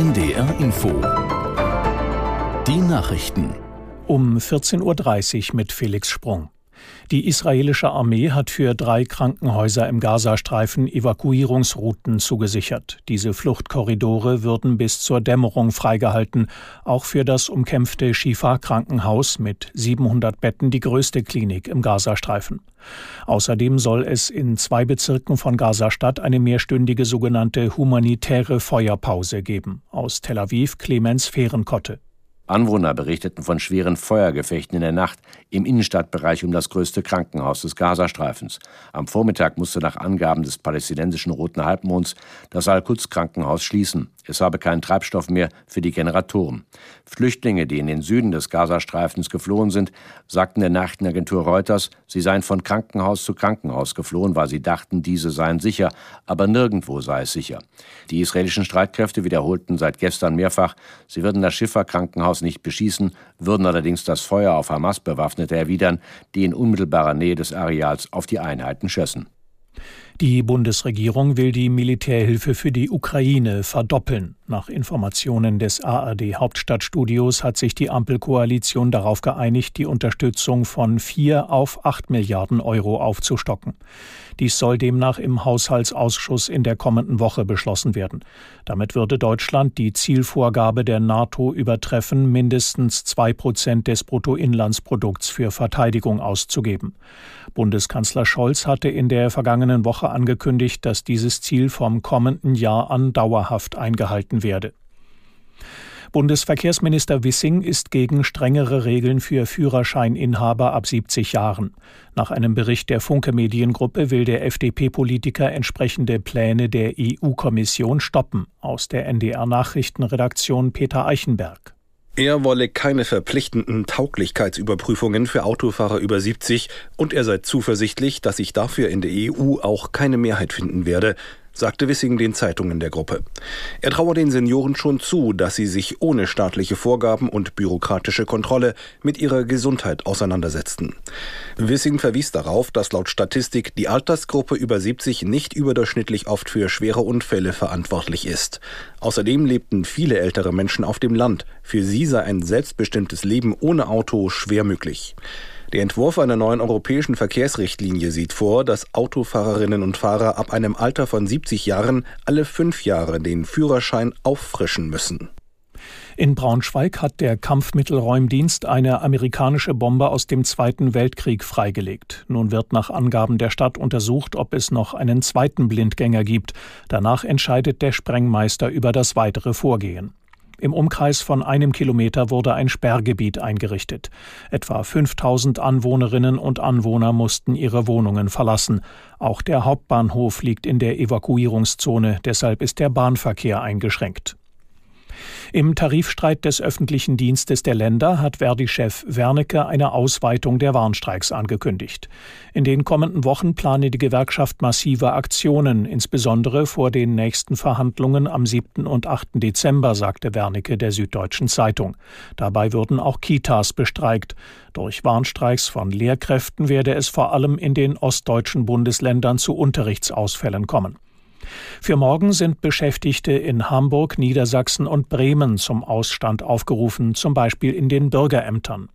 NDR Info. Die Nachrichten. Um 14.30 Uhr mit Felix Sprung. Die israelische Armee hat für drei Krankenhäuser im Gazastreifen Evakuierungsrouten zugesichert. Diese Fluchtkorridore würden bis zur Dämmerung freigehalten. Auch für das umkämpfte Shifa-Krankenhaus mit 700 Betten die größte Klinik im Gazastreifen. Außerdem soll es in zwei Bezirken von Gazastadt eine mehrstündige sogenannte humanitäre Feuerpause geben. Aus Tel Aviv Clemens Fehrenkotte. Anwohner berichteten von schweren Feuergefechten in der Nacht im Innenstadtbereich um das größte Krankenhaus des Gazastreifens. Am Vormittag musste nach Angaben des palästinensischen Roten Halbmonds das Al-Quds-Krankenhaus schließen. Es habe keinen Treibstoff mehr für die Generatoren. Flüchtlinge, die in den Süden des Gazastreifens geflohen sind, sagten der Nachrichtenagentur Reuters, sie seien von Krankenhaus zu Krankenhaus geflohen, weil sie dachten, diese seien sicher, aber nirgendwo sei es sicher. Die israelischen Streitkräfte wiederholten seit gestern mehrfach, sie würden das Schiffer-Krankenhaus nicht beschießen, würden allerdings das Feuer auf Hamas-Bewaffnete erwidern, die in unmittelbarer Nähe des Areals auf die Einheiten schössen. Die Bundesregierung will die Militärhilfe für die Ukraine verdoppeln. Nach Informationen des ARD Hauptstadtstudios hat sich die Ampelkoalition darauf geeinigt, die Unterstützung von vier auf acht Milliarden Euro aufzustocken. Dies soll demnach im Haushaltsausschuss in der kommenden Woche beschlossen werden. Damit würde Deutschland die Zielvorgabe der NATO übertreffen, mindestens zwei Prozent des Bruttoinlandsprodukts für Verteidigung auszugeben. Bundeskanzler Scholz hatte in der vergangenen Woche angekündigt, dass dieses Ziel vom kommenden Jahr an dauerhaft eingehalten werde. Bundesverkehrsminister Wissing ist gegen strengere Regeln für Führerscheininhaber ab 70 Jahren. Nach einem Bericht der Funke Mediengruppe will der FDP-Politiker entsprechende Pläne der EU-Kommission stoppen. Aus der NDR Nachrichtenredaktion Peter Eichenberg. Er wolle keine verpflichtenden Tauglichkeitsüberprüfungen für Autofahrer über 70 und er sei zuversichtlich, dass sich dafür in der EU auch keine Mehrheit finden werde sagte Wissing den Zeitungen der Gruppe. Er traue den Senioren schon zu, dass sie sich ohne staatliche Vorgaben und bürokratische Kontrolle mit ihrer Gesundheit auseinandersetzten. Wissing verwies darauf, dass laut Statistik die Altersgruppe über 70 nicht überdurchschnittlich oft für schwere Unfälle verantwortlich ist. Außerdem lebten viele ältere Menschen auf dem Land. Für sie sei ein selbstbestimmtes Leben ohne Auto schwer möglich. Der Entwurf einer neuen europäischen Verkehrsrichtlinie sieht vor, dass Autofahrerinnen und Fahrer ab einem Alter von 70 Jahren alle fünf Jahre den Führerschein auffrischen müssen. In Braunschweig hat der Kampfmittelräumdienst eine amerikanische Bombe aus dem Zweiten Weltkrieg freigelegt. Nun wird nach Angaben der Stadt untersucht, ob es noch einen zweiten Blindgänger gibt. Danach entscheidet der Sprengmeister über das weitere Vorgehen. Im Umkreis von einem Kilometer wurde ein Sperrgebiet eingerichtet. Etwa 5000 Anwohnerinnen und Anwohner mussten ihre Wohnungen verlassen. Auch der Hauptbahnhof liegt in der Evakuierungszone, deshalb ist der Bahnverkehr eingeschränkt. Im Tarifstreit des öffentlichen Dienstes der Länder hat Verdi-Chef Wernicke eine Ausweitung der Warnstreiks angekündigt. In den kommenden Wochen plane die Gewerkschaft massive Aktionen, insbesondere vor den nächsten Verhandlungen am 7. und 8. Dezember, sagte Wernicke der Süddeutschen Zeitung. Dabei würden auch Kitas bestreikt. Durch Warnstreiks von Lehrkräften werde es vor allem in den ostdeutschen Bundesländern zu Unterrichtsausfällen kommen. Für morgen sind Beschäftigte in Hamburg, Niedersachsen und Bremen zum Ausstand aufgerufen, zum Beispiel in den Bürgerämtern.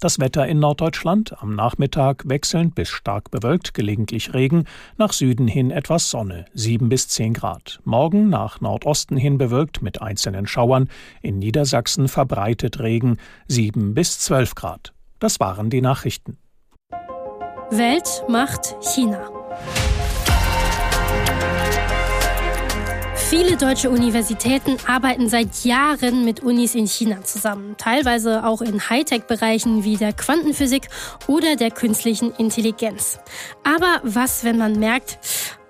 Das Wetter in Norddeutschland am Nachmittag wechselnd bis stark bewölkt, gelegentlich Regen, nach Süden hin etwas Sonne, 7 bis 10 Grad. Morgen nach Nordosten hin bewölkt mit einzelnen Schauern, in Niedersachsen verbreitet Regen, 7 bis 12 Grad. Das waren die Nachrichten. Welt macht China. Viele deutsche Universitäten arbeiten seit Jahren mit Unis in China zusammen, teilweise auch in Hightech-Bereichen wie der Quantenphysik oder der künstlichen Intelligenz. Aber was, wenn man merkt,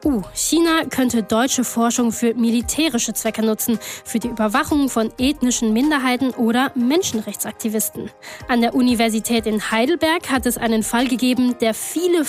Uh, China könnte deutsche Forschung für militärische Zwecke nutzen, für die Überwachung von ethnischen Minderheiten oder Menschenrechtsaktivisten. An der Universität in Heidelberg hat es einen Fall gegeben, der viele